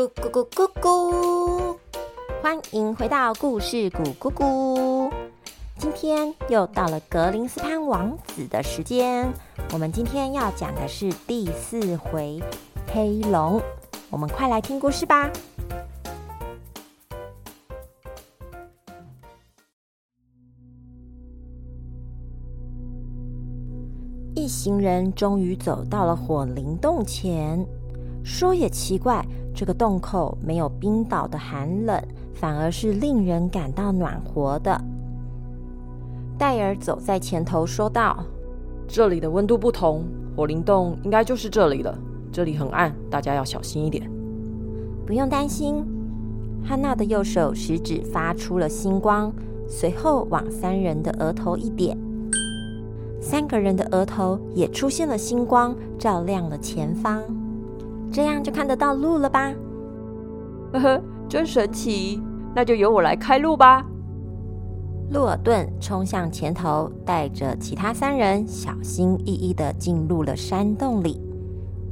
咕咕咕咕咕！欢迎回到故事咕咕咕。今天又到了格林斯潘王子的时间。我们今天要讲的是第四回黑龙。我们快来听故事吧。一行人终于走到了火灵洞前。说也奇怪，这个洞口没有冰岛的寒冷，反而是令人感到暖和的。戴尔走在前头说道：“这里的温度不同，火灵洞应该就是这里了。这里很暗，大家要小心一点。”不用担心。汉娜的右手食指发出了星光，随后往三人的额头一点，三个人的额头也出现了星光，照亮了前方。这样就看得到路了吧？呵呵，真神奇！那就由我来开路吧。洛尔顿冲向前头，带着其他三人小心翼翼的进入了山洞里。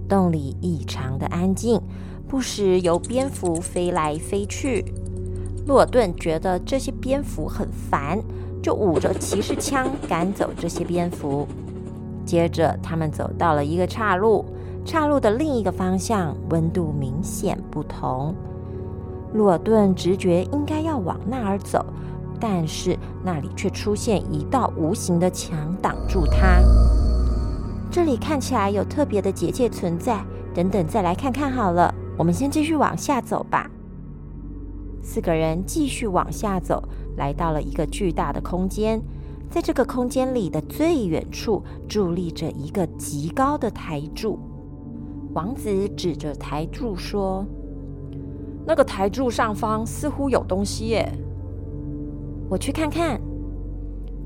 洞里异常的安静，不时有蝙蝠飞来飞去。洛尔顿觉得这些蝙蝠很烦，就捂着骑士枪赶走这些蝙蝠。接着，他们走到了一个岔路。岔路的另一个方向温度明显不同，洛尔顿直觉应该要往那儿走，但是那里却出现一道无形的墙挡住他。这里看起来有特别的结界存在，等等再来看看好了。我们先继续往下走吧。四个人继续往下走，来到了一个巨大的空间，在这个空间里的最远处伫立着一个极高的台柱。王子指着台柱说：“那个台柱上方似乎有东西耶，我去看看。”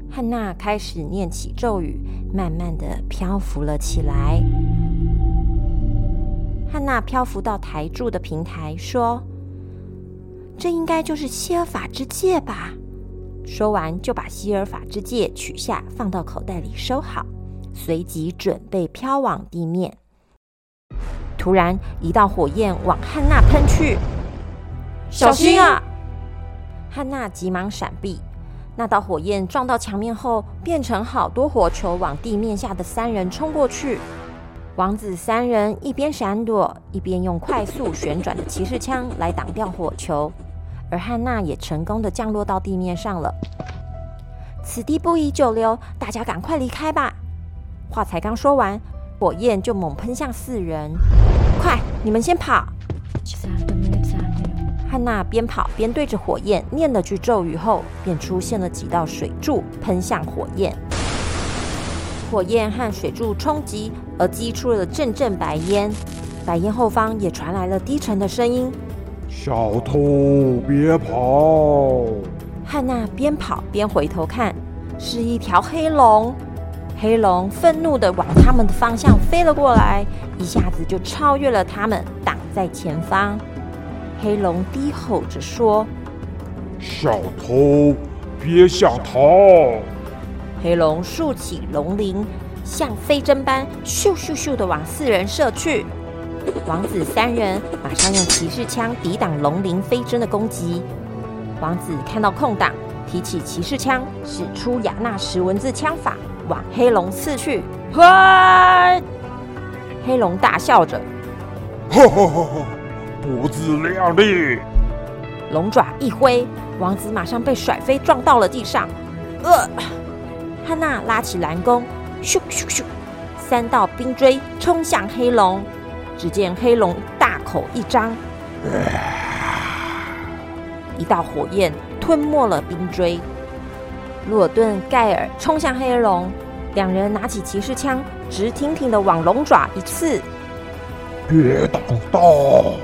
汉娜开始念起咒语，慢慢的漂浮了起来。汉娜漂浮到台柱的平台，说：“这应该就是希尔法之戒吧？”说完，就把希尔法之戒取下，放到口袋里收好，随即准备飘往地面。突然，一道火焰往汉娜喷去，小心啊！汉娜急忙闪避，那道火焰撞到墙面后，变成好多火球往地面下的三人冲过去。王子三人一边闪躲，一边用快速旋转的骑士枪来挡掉火球，而汉娜也成功的降落到地面上了。此地不宜久留，大家赶快离开吧！话才刚说完。火焰就猛喷向四人，你们先跑！汉娜边跑边对着火焰念了句咒语后，便出现了几道水柱喷向火焰。火焰和水柱冲击，而激出了阵阵白烟。白烟后方也传来了低沉的声音：“小偷，别跑！”汉娜边跑边回头看，是一条黑龙。黑龙愤怒的往他们的方向飞了过来，一下子就超越了他们，挡在前方。黑龙低吼着说：“小偷，别想逃！”黑龙竖起龙鳞，像飞针般咻咻咻的往四人射去。王子三人马上用骑士枪抵挡龙鳞飞针的攻击。王子看到空档，提起骑士枪，使出亚纳什文字枪法。往黑龙刺去！嘿！黑龙大笑着，哈哈哈！不自量力！龙爪一挥，王子马上被甩飞，撞到了地上。呃，汉娜拉起蓝弓，咻咻咻，三道冰锥冲向黑龙。只见黑龙大口一张，一道火焰吞没了冰锥。洛顿、盖尔冲向黑龙，两人拿起骑士枪，直挺挺的往龙爪一刺。别挡道！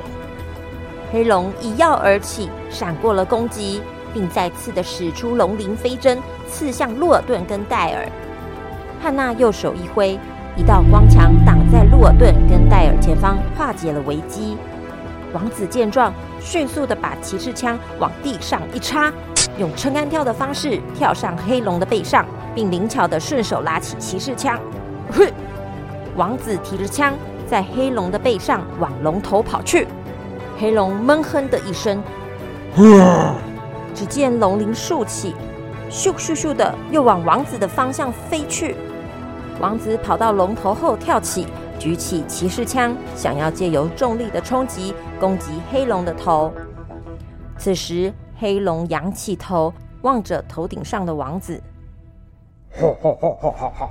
黑龙一跃而起，闪过了攻击，并再次的使出龙鳞飞针，刺向洛尔顿跟戴尔。汉娜右手一挥，一道光墙挡在洛尔顿跟戴尔前方，化解了危机。王子见状，迅速的把骑士枪往地上一插。用撑杆跳的方式跳上黑龙的背上，并灵巧的顺手拉起骑士枪。嘿，王子提着枪在黑龙的背上往龙头跑去。黑龙闷哼的一声，只见龙鳞竖起，咻咻咻的又往王子的方向飞去。王子跑到龙头后跳起，举起骑士枪，想要借由重力的冲击攻击黑龙的头。此时，黑龙仰起头，望着头顶上的王子。哈哈哈哈哈哈！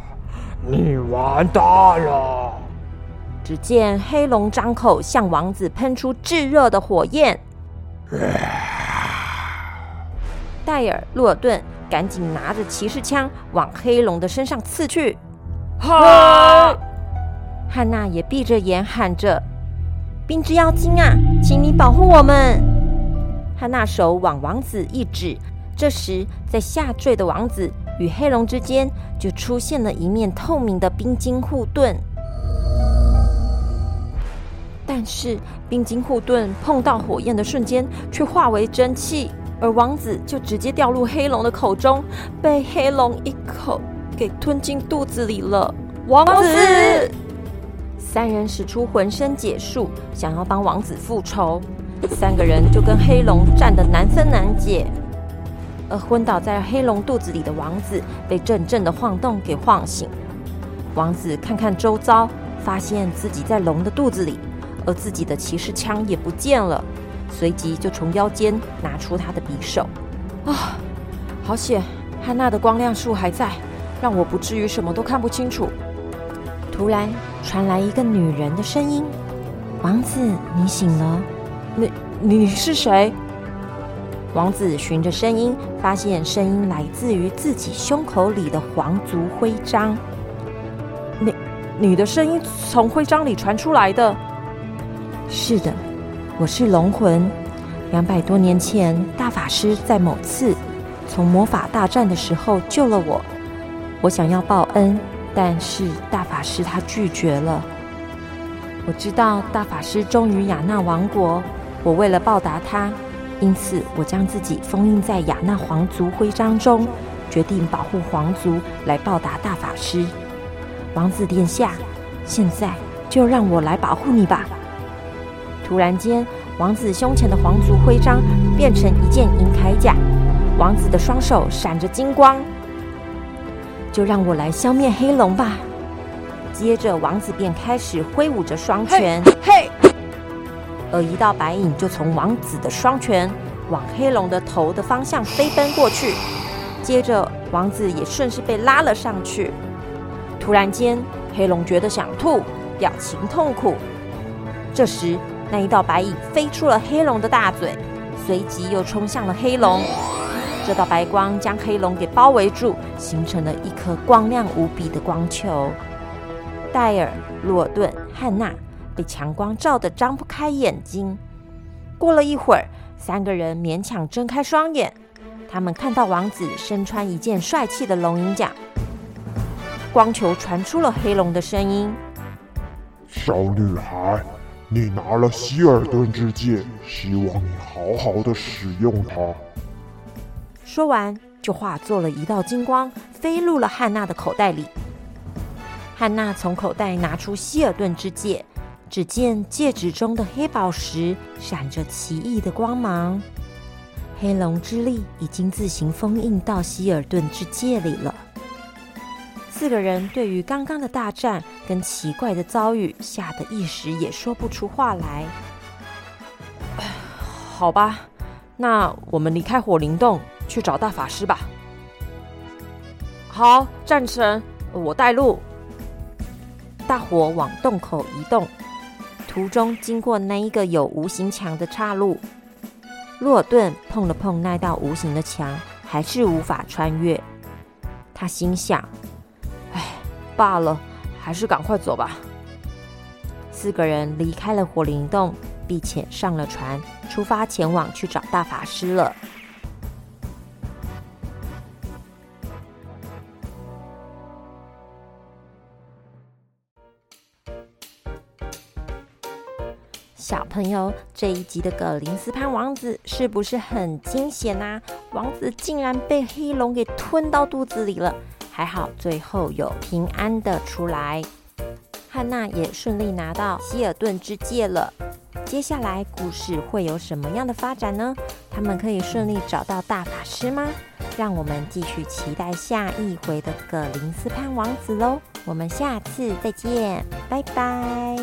你完蛋了！只见黑龙张口向王子喷出炙热的火焰。戴尔、洛尔顿赶紧拿着骑士枪往黑龙的身上刺去。嗨！汉娜也闭着眼喊着：“冰之妖精啊，请你保护我们！”汉娜手往王子一指，这时在下坠的王子与黑龙之间就出现了一面透明的冰晶护盾。但是冰晶护盾碰到火焰的瞬间却化为蒸汽，而王子就直接掉入黑龙的口中，被黑龙一口。给吞进肚子里了，王子！三人使出浑身解数，想要帮王子复仇。三个人就跟黑龙战得难分难解。而昏倒在黑龙肚子里的王子被阵阵的晃动给晃醒。王子看看周遭，发现自己在龙的肚子里，而自己的骑士枪也不见了。随即就从腰间拿出他的匕首。啊，好险！汉娜的光亮术还在。让我不至于什么都看不清楚。突然传来一个女人的声音：“王子，你醒了？你你是谁？”王子循着声音，发现声音来自于自己胸口里的皇族徽章。你你的声音从徽章里传出来的？是的，我是龙魂。两百多年前，大法师在某次从魔法大战的时候救了我。我想要报恩，但是大法师他拒绝了。我知道大法师忠于雅纳王国，我为了报答他，因此我将自己封印在雅纳皇族徽章中，决定保护皇族来报答大法师。王子殿下，现在就让我来保护你吧！突然间，王子胸前的皇族徽章变成一件银铠甲，王子的双手闪着金光。就让我来消灭黑龙吧！接着，王子便开始挥舞着双拳，嘿！而一道白影就从王子的双拳往黑龙的头的方向飞奔过去。接着，王子也顺势被拉了上去。突然间，黑龙觉得想吐，表情痛苦。这时，那一道白影飞出了黑龙的大嘴，随即又冲向了黑龙。这道白光将黑龙给包围住，形成了一颗光亮无比的光球。戴尔、洛顿、汉娜被强光照得张不开眼睛。过了一会儿，三个人勉强睁开双眼，他们看到王子身穿一件帅气的龙鳞甲。光球传出了黑龙的声音：“小女孩，你拿了希尔顿之剑，希望你好好的使用它。”说完，就化作了一道金光，飞入了汉娜的口袋里。汉娜从口袋拿出希尔顿之戒，只见戒指中的黑宝石闪着奇异的光芒。黑龙之力已经自行封印到希尔顿之戒里了。四个人对于刚刚的大战跟奇怪的遭遇，吓得一时也说不出话来。好吧，那我们离开火灵洞。去找大法师吧。好，战神，我带路。大伙往洞口移动，途中经过那一个有无形墙的岔路。洛顿碰了碰那道无形的墙，还是无法穿越。他心想：“哎，罢了，还是赶快走吧。”四个人离开了火灵洞，并且上了船，出发前往去找大法师了。小朋友，这一集的葛林斯潘王子是不是很惊险呐？王子竟然被黑龙给吞到肚子里了，还好最后有平安的出来。汉娜也顺利拿到希尔顿之戒了。接下来故事会有什么样的发展呢？他们可以顺利找到大法师吗？让我们继续期待下一回的葛林斯潘王子喽！我们下次再见，拜拜。